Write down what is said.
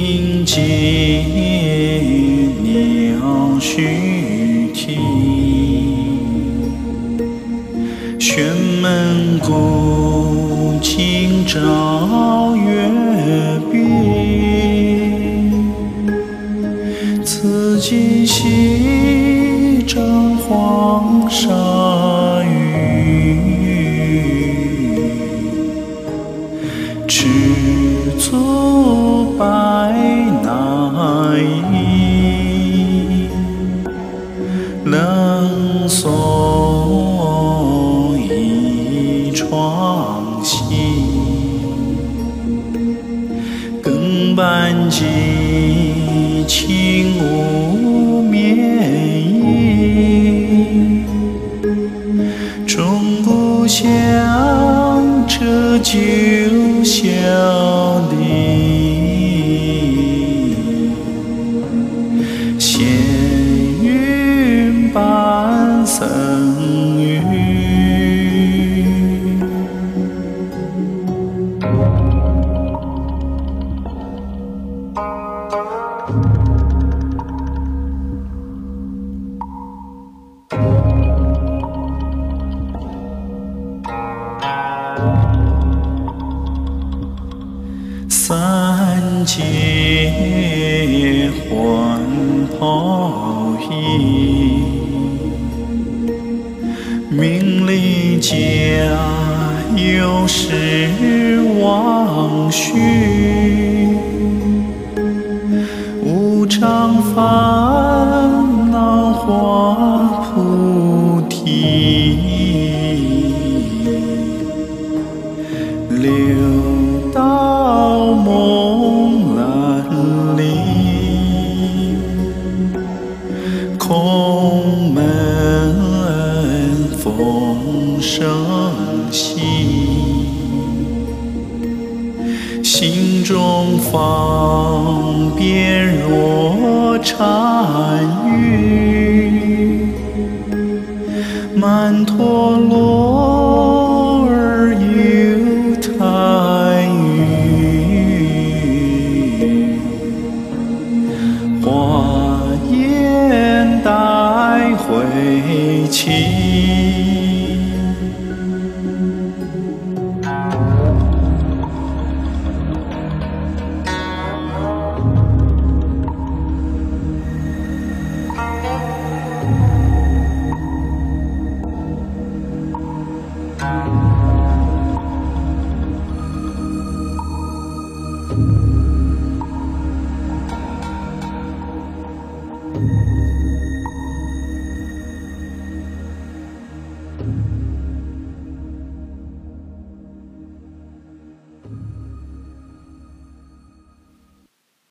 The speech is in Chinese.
听见鸟絮啼，玄门古今朝月别，此间心足白乃衣，冷送一窗心，更伴寄情无眠三界换袍衣，名利家有时忘虚，无常烦恼化菩提。流到空门风声息，心中方便若禅语，曼陀罗